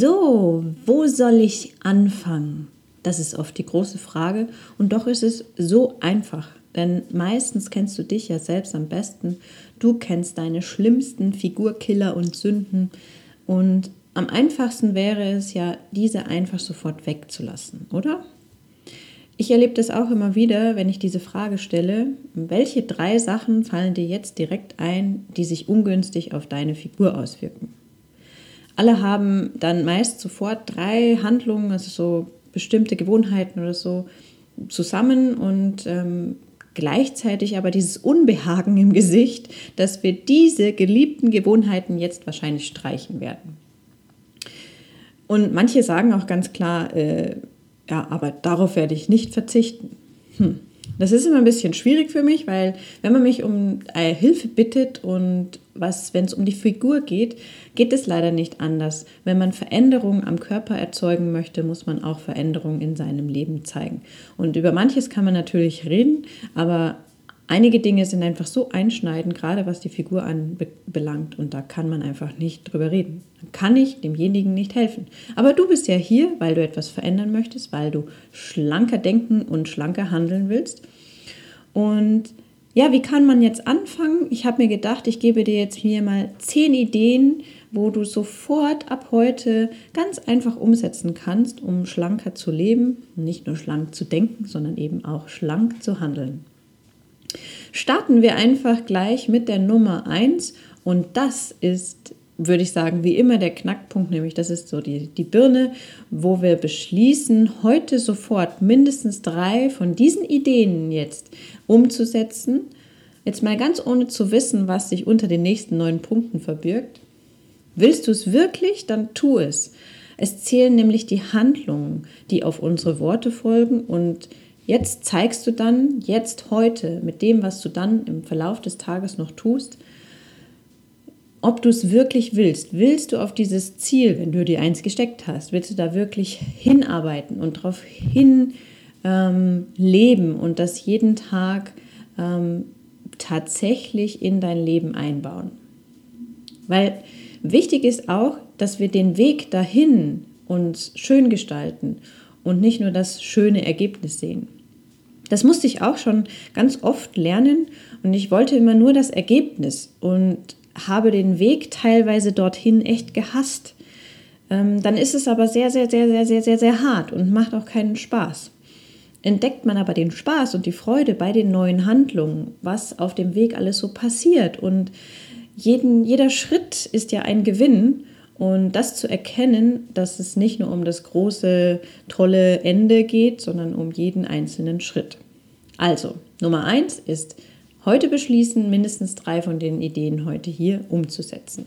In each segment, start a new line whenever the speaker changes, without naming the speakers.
So, wo soll ich anfangen? Das ist oft die große Frage und doch ist es so einfach. Denn meistens kennst du dich ja selbst am besten. Du kennst deine schlimmsten Figurkiller und Sünden. Und am einfachsten wäre es ja, diese einfach sofort wegzulassen, oder? Ich erlebe das auch immer wieder, wenn ich diese Frage stelle, welche drei Sachen fallen dir jetzt direkt ein, die sich ungünstig auf deine Figur auswirken? Alle haben dann meist sofort drei Handlungen, also so bestimmte Gewohnheiten oder so zusammen und ähm, gleichzeitig aber dieses Unbehagen im Gesicht, dass wir diese geliebten Gewohnheiten jetzt wahrscheinlich streichen werden. Und manche sagen auch ganz klar, äh, ja, aber darauf werde ich nicht verzichten. Hm. Das ist immer ein bisschen schwierig für mich, weil wenn man mich um äh, Hilfe bittet und was, wenn es um die Figur geht, geht es leider nicht anders. Wenn man Veränderungen am Körper erzeugen möchte, muss man auch Veränderungen in seinem Leben zeigen. Und über manches kann man natürlich reden, aber einige Dinge sind einfach so einschneidend, gerade was die Figur anbelangt. Und da kann man einfach nicht drüber reden. Dann kann ich demjenigen nicht helfen. Aber du bist ja hier, weil du etwas verändern möchtest, weil du schlanker denken und schlanker handeln willst. Und ja, wie kann man jetzt anfangen? Ich habe mir gedacht, ich gebe dir jetzt hier mal zehn Ideen, wo du sofort ab heute ganz einfach umsetzen kannst, um schlanker zu leben, nicht nur schlank zu denken, sondern eben auch schlank zu handeln. Starten wir einfach gleich mit der Nummer 1 und das ist, würde ich sagen, wie immer der Knackpunkt, nämlich das ist so die, die Birne, wo wir beschließen, heute sofort mindestens drei von diesen Ideen jetzt umzusetzen. Jetzt mal ganz ohne zu wissen, was sich unter den nächsten neun Punkten verbirgt. Willst du es wirklich, dann tu es. Es zählen nämlich die Handlungen, die auf unsere Worte folgen und Jetzt zeigst du dann, jetzt heute, mit dem, was du dann im Verlauf des Tages noch tust, ob du es wirklich willst. Willst du auf dieses Ziel, wenn du dir eins gesteckt hast, willst du da wirklich hinarbeiten und darauf hin ähm, leben und das jeden Tag ähm, tatsächlich in dein Leben einbauen? Weil wichtig ist auch, dass wir den Weg dahin uns schön gestalten und nicht nur das schöne Ergebnis sehen. Das musste ich auch schon ganz oft lernen und ich wollte immer nur das Ergebnis und habe den Weg teilweise dorthin echt gehasst. Ähm, dann ist es aber sehr, sehr, sehr, sehr, sehr, sehr, sehr hart und macht auch keinen Spaß. Entdeckt man aber den Spaß und die Freude bei den neuen Handlungen, was auf dem Weg alles so passiert und jeden, jeder Schritt ist ja ein Gewinn und das zu erkennen, dass es nicht nur um das große, tolle Ende geht, sondern um jeden einzelnen Schritt. Also, Nummer eins ist, heute beschließen, mindestens drei von den Ideen heute hier umzusetzen.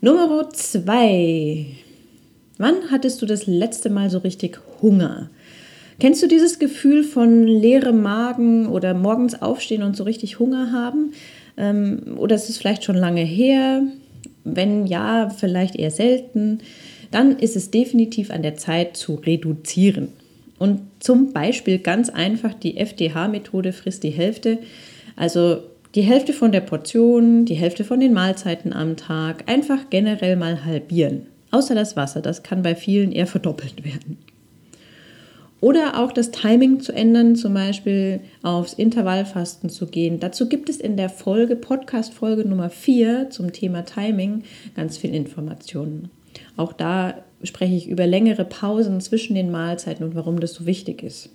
Nummer zwei. Wann hattest du das letzte Mal so richtig Hunger? Kennst du dieses Gefühl von leerem Magen oder morgens aufstehen und so richtig Hunger haben? Ähm, oder ist es vielleicht schon lange her? Wenn ja, vielleicht eher selten, dann ist es definitiv an der Zeit zu reduzieren. Und zum Beispiel ganz einfach die FDH-Methode frisst die Hälfte. Also die Hälfte von der Portion, die Hälfte von den Mahlzeiten am Tag, einfach generell mal halbieren. Außer das Wasser, das kann bei vielen eher verdoppelt werden. Oder auch das Timing zu ändern, zum Beispiel aufs Intervallfasten zu gehen. Dazu gibt es in der Folge, Podcast-Folge Nummer 4 zum Thema Timing, ganz viel Informationen. Auch da spreche ich über längere Pausen zwischen den Mahlzeiten und warum das so wichtig ist.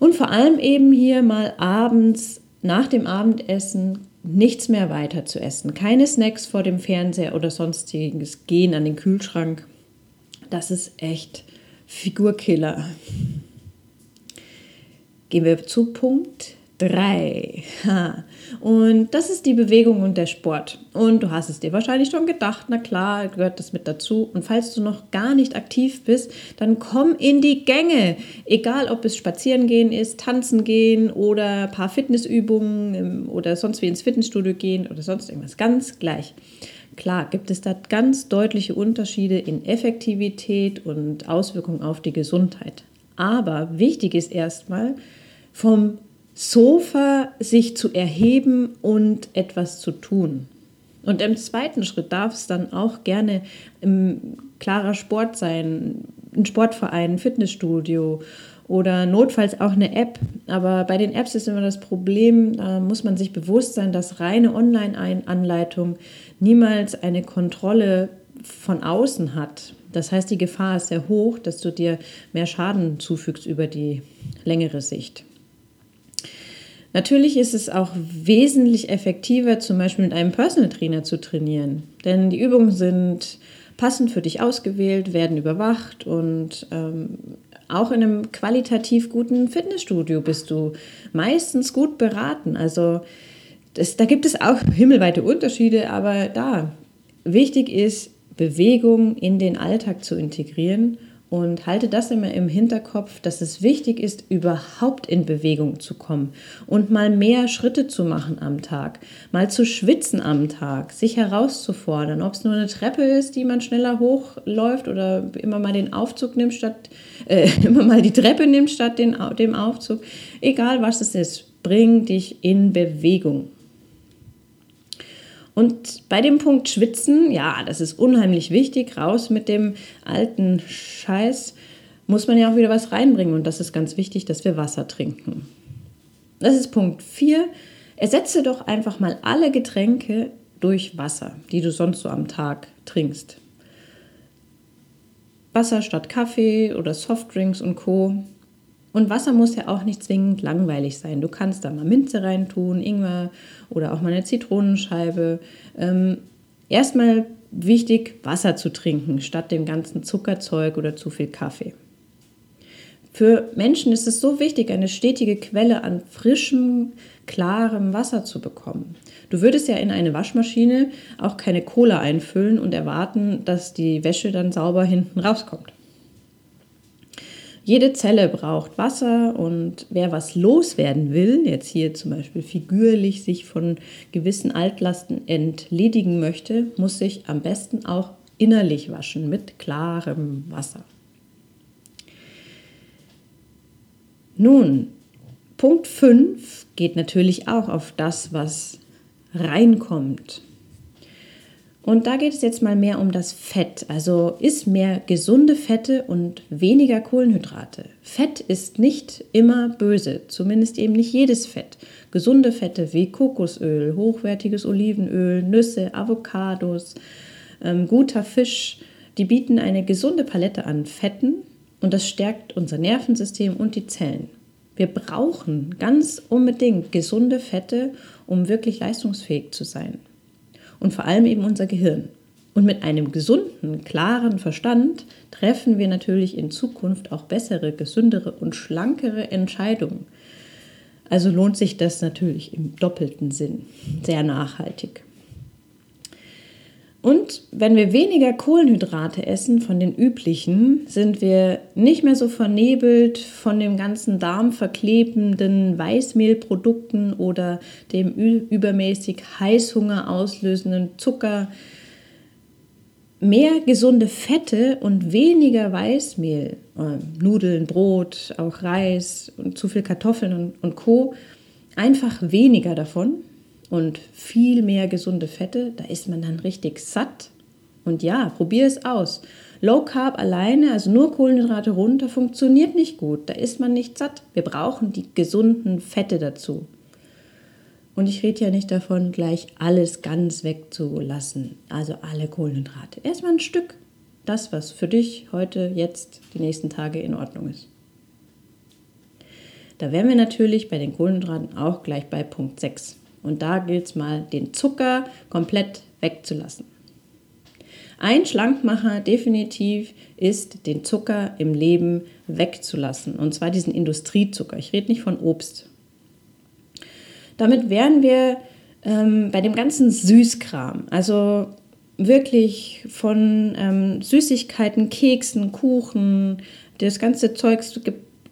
Und vor allem eben hier mal abends nach dem Abendessen nichts mehr weiter zu essen. Keine Snacks vor dem Fernseher oder sonstiges. Gehen an den Kühlschrank. Das ist echt Figurkiller. Gehen wir zu Punkt 3. Und das ist die Bewegung und der Sport. Und du hast es dir wahrscheinlich schon gedacht, na klar, gehört das mit dazu. Und falls du noch gar nicht aktiv bist, dann komm in die Gänge. Egal, ob es spazieren gehen ist, tanzen gehen oder ein paar Fitnessübungen oder sonst wie ins Fitnessstudio gehen oder sonst irgendwas. Ganz gleich. Klar gibt es da ganz deutliche Unterschiede in Effektivität und Auswirkungen auf die Gesundheit. Aber wichtig ist erstmal, vom Sofa sich zu erheben und etwas zu tun. Und im zweiten Schritt darf es dann auch gerne ein klarer Sport sein, ein Sportverein, ein Fitnessstudio oder notfalls auch eine App. Aber bei den Apps ist immer das Problem, da muss man sich bewusst sein, dass reine Online-Anleitung niemals eine Kontrolle von außen hat. Das heißt, die Gefahr ist sehr hoch, dass du dir mehr Schaden zufügst über die längere Sicht. Natürlich ist es auch wesentlich effektiver, zum Beispiel mit einem Personal Trainer zu trainieren. Denn die Übungen sind passend für dich ausgewählt, werden überwacht und ähm, auch in einem qualitativ guten Fitnessstudio bist du meistens gut beraten. Also das, da gibt es auch himmelweite Unterschiede, aber da wichtig ist, Bewegung in den Alltag zu integrieren und halte das immer im Hinterkopf, dass es wichtig ist, überhaupt in Bewegung zu kommen und mal mehr Schritte zu machen am Tag, mal zu schwitzen am Tag, sich herauszufordern, ob es nur eine Treppe ist, die man schneller hochläuft oder immer mal den Aufzug nimmt statt, äh, immer mal die Treppe nimmt statt den, dem Aufzug. Egal was es ist, bring dich in Bewegung. Und bei dem Punkt Schwitzen, ja, das ist unheimlich wichtig, raus mit dem alten Scheiß, muss man ja auch wieder was reinbringen. Und das ist ganz wichtig, dass wir Wasser trinken. Das ist Punkt 4. Ersetze doch einfach mal alle Getränke durch Wasser, die du sonst so am Tag trinkst. Wasser statt Kaffee oder Softdrinks und Co. Und Wasser muss ja auch nicht zwingend langweilig sein. Du kannst da mal Minze reintun, Ingwer oder auch mal eine Zitronenscheibe. Ähm, erstmal wichtig, Wasser zu trinken, statt dem ganzen Zuckerzeug oder zu viel Kaffee. Für Menschen ist es so wichtig, eine stetige Quelle an frischem, klarem Wasser zu bekommen. Du würdest ja in eine Waschmaschine auch keine Cola einfüllen und erwarten, dass die Wäsche dann sauber hinten rauskommt. Jede Zelle braucht Wasser und wer was loswerden will, jetzt hier zum Beispiel figürlich sich von gewissen Altlasten entledigen möchte, muss sich am besten auch innerlich waschen mit klarem Wasser. Nun, Punkt 5 geht natürlich auch auf das, was reinkommt. Und da geht es jetzt mal mehr um das Fett. Also isst mehr gesunde Fette und weniger Kohlenhydrate. Fett ist nicht immer böse, zumindest eben nicht jedes Fett. Gesunde Fette wie Kokosöl, hochwertiges Olivenöl, Nüsse, Avocados, ähm, guter Fisch, die bieten eine gesunde Palette an Fetten und das stärkt unser Nervensystem und die Zellen. Wir brauchen ganz unbedingt gesunde Fette, um wirklich leistungsfähig zu sein und vor allem eben unser Gehirn. Und mit einem gesunden, klaren Verstand treffen wir natürlich in Zukunft auch bessere, gesündere und schlankere Entscheidungen. Also lohnt sich das natürlich im doppelten Sinn, sehr nachhaltig. Und wenn wir weniger Kohlenhydrate essen von den üblichen, sind wir nicht mehr so vernebelt von dem ganzen darmverklebenden Weißmehlprodukten oder dem übermäßig Heißhunger auslösenden Zucker. Mehr gesunde Fette und weniger Weißmehl, äh, Nudeln, Brot, auch Reis und zu viel Kartoffeln und, und Co. Einfach weniger davon und viel mehr gesunde Fette, da ist man dann richtig satt. Und ja, probier es aus. Low Carb alleine, also nur Kohlenhydrate runter, funktioniert nicht gut. Da ist man nicht satt. Wir brauchen die gesunden Fette dazu. Und ich rede ja nicht davon, gleich alles ganz wegzulassen. Also alle Kohlenhydrate. Erstmal ein Stück. Das, was für dich heute, jetzt, die nächsten Tage in Ordnung ist. Da wären wir natürlich bei den Kohlenhydraten auch gleich bei Punkt 6. Und da gilt es mal, den Zucker komplett wegzulassen. Ein Schlankmacher definitiv ist, den Zucker im Leben wegzulassen. Und zwar diesen Industriezucker. Ich rede nicht von Obst. Damit wären wir ähm, bei dem ganzen Süßkram. Also wirklich von ähm, Süßigkeiten, Keksen, Kuchen, das ganze Zeugs,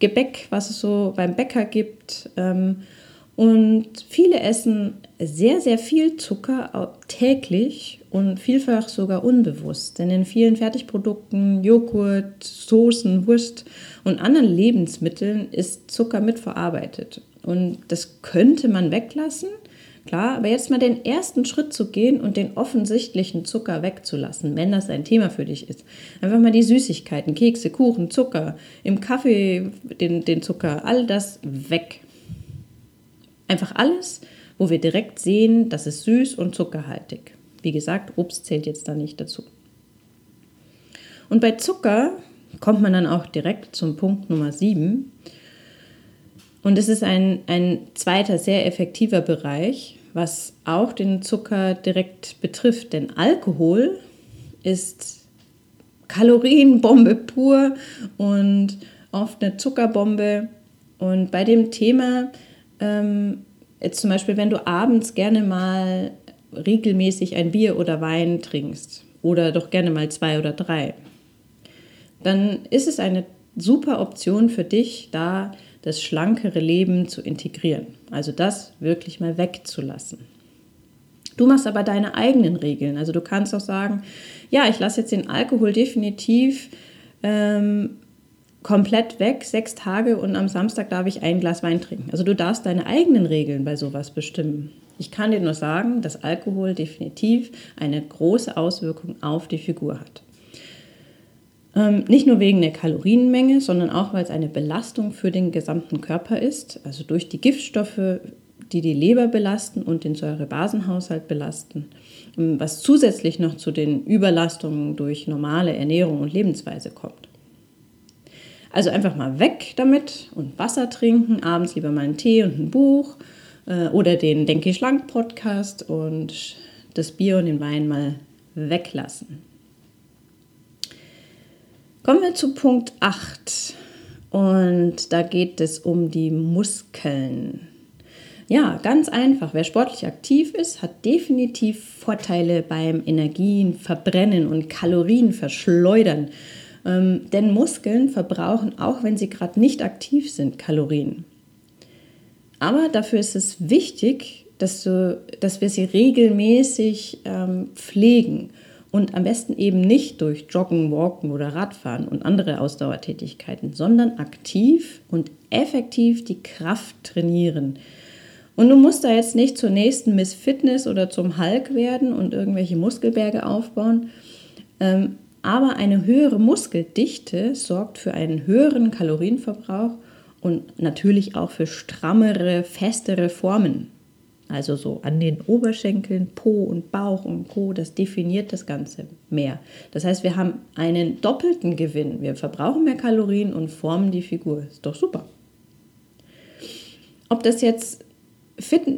Gebäck, was es so beim Bäcker gibt. Ähm, und viele essen sehr, sehr viel Zucker täglich und vielfach sogar unbewusst. Denn in vielen Fertigprodukten, Joghurt, Soßen, Wurst und anderen Lebensmitteln ist Zucker mitverarbeitet. Und das könnte man weglassen, klar, aber jetzt mal den ersten Schritt zu gehen und den offensichtlichen Zucker wegzulassen, wenn das ein Thema für dich ist. Einfach mal die Süßigkeiten, Kekse, Kuchen, Zucker, im Kaffee den, den Zucker, all das weg. Einfach alles, wo wir direkt sehen, das ist süß und zuckerhaltig. Wie gesagt, Obst zählt jetzt da nicht dazu. Und bei Zucker kommt man dann auch direkt zum Punkt Nummer 7. Und es ist ein, ein zweiter sehr effektiver Bereich, was auch den Zucker direkt betrifft. Denn Alkohol ist Kalorienbombe pur und oft eine Zuckerbombe. Und bei dem Thema, ähm, jetzt zum Beispiel, wenn du abends gerne mal regelmäßig ein Bier oder Wein trinkst oder doch gerne mal zwei oder drei, dann ist es eine super Option für dich, da das schlankere Leben zu integrieren. Also das wirklich mal wegzulassen. Du machst aber deine eigenen Regeln. Also du kannst auch sagen, ja, ich lasse jetzt den Alkohol definitiv ähm, komplett weg, sechs Tage und am Samstag darf ich ein Glas Wein trinken. Also du darfst deine eigenen Regeln bei sowas bestimmen. Ich kann dir nur sagen, dass Alkohol definitiv eine große Auswirkung auf die Figur hat. Ähm, nicht nur wegen der Kalorienmenge, sondern auch, weil es eine Belastung für den gesamten Körper ist, also durch die Giftstoffe, die die Leber belasten und den Säurebasenhaushalt belasten, ähm, was zusätzlich noch zu den Überlastungen durch normale Ernährung und Lebensweise kommt. Also einfach mal weg damit und Wasser trinken, abends lieber mal einen Tee und ein Buch äh, oder den Denke Schlank Podcast und das Bier und den Wein mal weglassen. Kommen wir zu Punkt 8 und da geht es um die Muskeln. Ja, ganz einfach. Wer sportlich aktiv ist, hat definitiv Vorteile beim Energien verbrennen und Kalorien verschleudern. Ähm, denn Muskeln verbrauchen, auch wenn sie gerade nicht aktiv sind, Kalorien. Aber dafür ist es wichtig, dass, du, dass wir sie regelmäßig ähm, pflegen und am besten eben nicht durch Joggen, Walken oder Radfahren und andere Ausdauertätigkeiten, sondern aktiv und effektiv die Kraft trainieren. Und du musst da jetzt nicht zur nächsten Miss Fitness oder zum Hulk werden und irgendwelche Muskelberge aufbauen. Ähm, aber eine höhere Muskeldichte sorgt für einen höheren Kalorienverbrauch und natürlich auch für strammere, festere Formen. Also so an den Oberschenkeln, Po und Bauch und Co. Das definiert das Ganze mehr. Das heißt, wir haben einen doppelten Gewinn. Wir verbrauchen mehr Kalorien und formen die Figur. Ist doch super. Ob das jetzt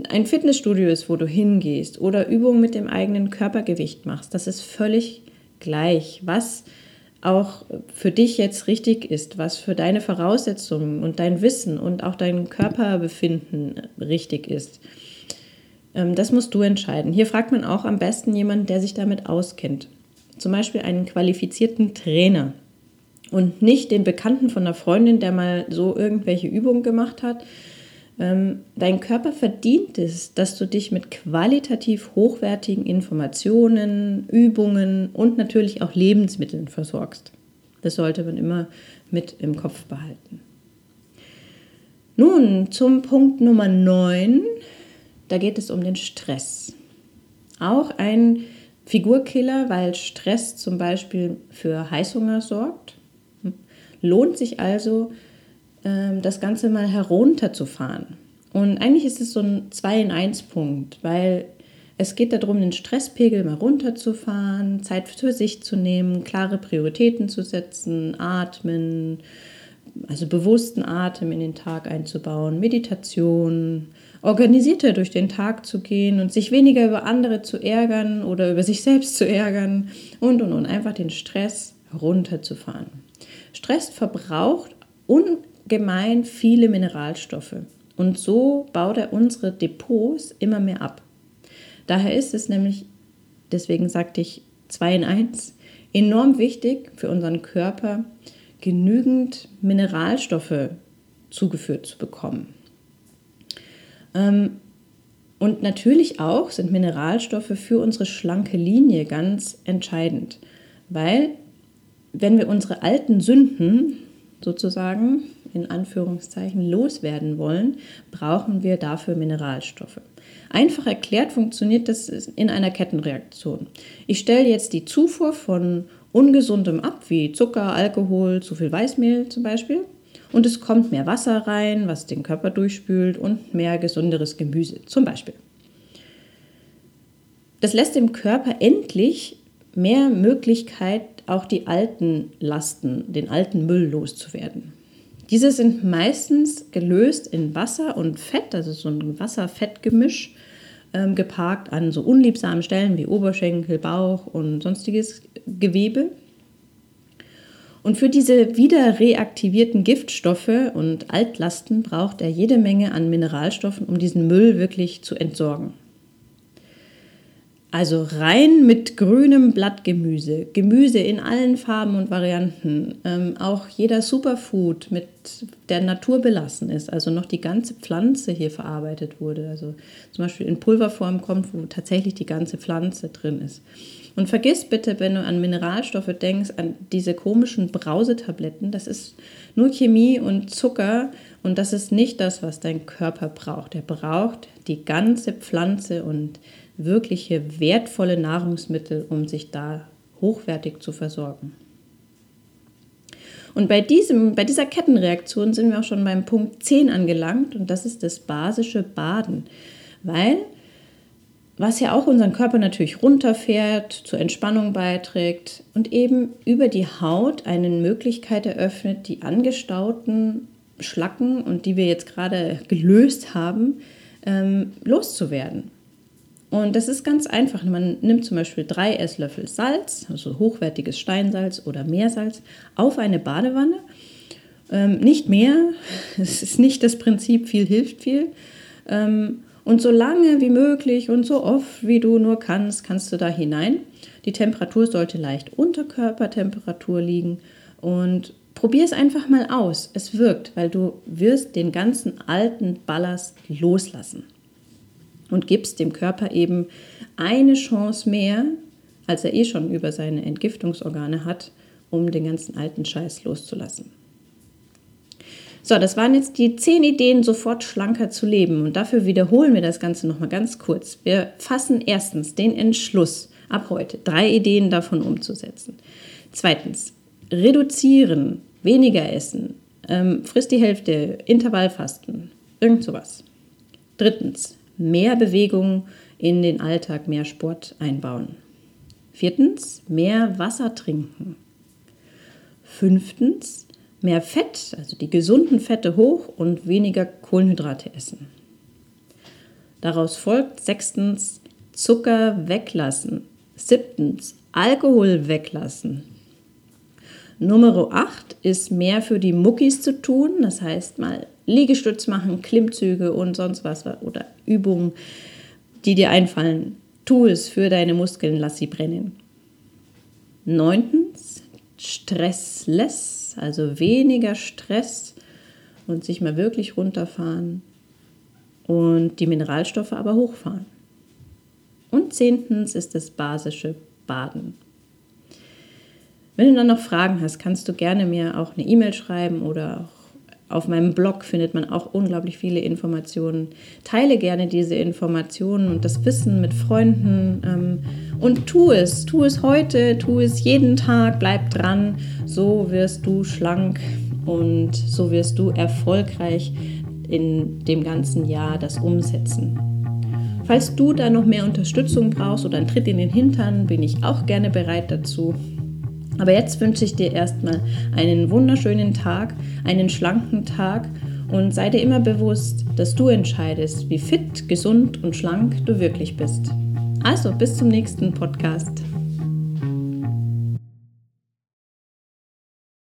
ein Fitnessstudio ist, wo du hingehst oder Übungen mit dem eigenen Körpergewicht machst, das ist völlig gleich. Was auch für dich jetzt richtig ist, was für deine Voraussetzungen und dein Wissen und auch dein Körperbefinden richtig ist. Ähm, das musst du entscheiden. Hier fragt man auch am besten jemanden, der sich damit auskennt. Zum Beispiel einen qualifizierten Trainer und nicht den Bekannten von einer Freundin, der mal so irgendwelche Übungen gemacht hat. Ähm, dein Körper verdient es, dass du dich mit qualitativ hochwertigen Informationen, Übungen und natürlich auch Lebensmitteln versorgst. Das sollte man immer mit im Kopf behalten. Nun zum Punkt Nummer 9, da geht es um den Stress. Auch ein Figurkiller, weil Stress zum Beispiel für Heißhunger sorgt. Lohnt sich also, das Ganze mal herunterzufahren. Und eigentlich ist es so ein 2 in 1 Punkt, weil es geht darum, den Stresspegel mal runterzufahren, Zeit für sich zu nehmen, klare Prioritäten zu setzen, atmen, also bewussten Atem in den Tag einzubauen, Meditation, organisierter durch den Tag zu gehen und sich weniger über andere zu ärgern oder über sich selbst zu ärgern und und und einfach den Stress runterzufahren. Stress verbraucht ungemein viele Mineralstoffe Und so baut er unsere Depots immer mehr ab. Daher ist es nämlich, deswegen sagte ich 2 in 1, enorm wichtig für unseren Körper, genügend Mineralstoffe zugeführt zu bekommen. Ähm, und natürlich auch sind Mineralstoffe für unsere schlanke Linie ganz entscheidend, weil wenn wir unsere alten Sünden sozusagen in Anführungszeichen loswerden wollen, brauchen wir dafür Mineralstoffe. Einfach erklärt funktioniert das in einer Kettenreaktion. Ich stelle jetzt die Zufuhr von ungesundem ab, wie Zucker, Alkohol, zu viel Weißmehl zum Beispiel. Und es kommt mehr Wasser rein, was den Körper durchspült und mehr gesunderes Gemüse zum Beispiel. Das lässt dem Körper endlich mehr Möglichkeit, auch die alten Lasten, den alten Müll loszuwerden. Diese sind meistens gelöst in Wasser und Fett, also so ein Wasser-Fett-Gemisch, ähm, geparkt an so unliebsamen Stellen wie Oberschenkel, Bauch und sonstiges Gewebe. Und für diese wieder reaktivierten Giftstoffe und Altlasten braucht er jede Menge an Mineralstoffen, um diesen Müll wirklich zu entsorgen. Also rein mit grünem Blattgemüse, Gemüse in allen Farben und Varianten, ähm, auch jeder Superfood mit der Natur belassen ist, also noch die ganze Pflanze hier verarbeitet wurde, also zum Beispiel in Pulverform kommt, wo tatsächlich die ganze Pflanze drin ist. Und vergiss bitte, wenn du an Mineralstoffe denkst, an diese komischen Brausetabletten, das ist nur Chemie und Zucker und das ist nicht das, was dein Körper braucht. Er braucht die ganze Pflanze und wirkliche wertvolle Nahrungsmittel, um sich da hochwertig zu versorgen. Und bei, diesem, bei dieser Kettenreaktion sind wir auch schon beim Punkt 10 angelangt und das ist das basische Baden, weil was ja auch unseren Körper natürlich runterfährt, zur Entspannung beiträgt und eben über die Haut eine Möglichkeit eröffnet, die angestauten Schlacken und die wir jetzt gerade gelöst haben, ähm, loszuwerden. Und das ist ganz einfach. Man nimmt zum Beispiel drei Esslöffel Salz, also hochwertiges Steinsalz oder Meersalz, auf eine Badewanne. Ähm, nicht mehr, es ist nicht das Prinzip, viel hilft viel. Ähm, und so lange wie möglich und so oft wie du nur kannst, kannst du da hinein. Die Temperatur sollte leicht unter Körpertemperatur liegen und probier es einfach mal aus. Es wirkt, weil du wirst den ganzen alten Ballast loslassen und gibst dem Körper eben eine Chance mehr, als er eh schon über seine Entgiftungsorgane hat, um den ganzen alten Scheiß loszulassen. So, das waren jetzt die zehn Ideen, sofort schlanker zu leben. Und dafür wiederholen wir das Ganze nochmal ganz kurz. Wir fassen erstens den Entschluss, ab heute drei Ideen davon umzusetzen. Zweitens, reduzieren, weniger essen, ähm, frisst die Hälfte, Intervallfasten, irgend sowas. Drittens, mehr Bewegung in den Alltag, mehr Sport einbauen. Viertens, mehr Wasser trinken. Fünftens, mehr Fett, also die gesunden Fette hoch und weniger Kohlenhydrate essen. Daraus folgt sechstens, Zucker weglassen. Siebtens, Alkohol weglassen. Nummer 8 ist mehr für die Muckis zu tun, das heißt mal Liegestütz machen, Klimmzüge und sonst was oder Übungen, die dir einfallen. Tu es für deine Muskeln, lass sie brennen. Neuntens, stressless, also weniger Stress und sich mal wirklich runterfahren und die Mineralstoffe aber hochfahren. Und zehntens ist das basische Baden. Wenn du dann noch Fragen hast, kannst du gerne mir auch eine E-Mail schreiben oder auch auf meinem Blog findet man auch unglaublich viele Informationen. Teile gerne diese Informationen und das Wissen mit Freunden ähm, und tu es. Tu es heute, tu es jeden Tag, bleib dran. So wirst du schlank und so wirst du erfolgreich in dem ganzen Jahr das umsetzen. Falls du da noch mehr Unterstützung brauchst oder einen Tritt in den Hintern, bin ich auch gerne bereit dazu. Aber jetzt wünsche ich dir erstmal einen wunderschönen Tag, einen schlanken Tag und sei dir immer bewusst, dass du entscheidest, wie fit, gesund und schlank du wirklich bist. Also bis zum nächsten Podcast.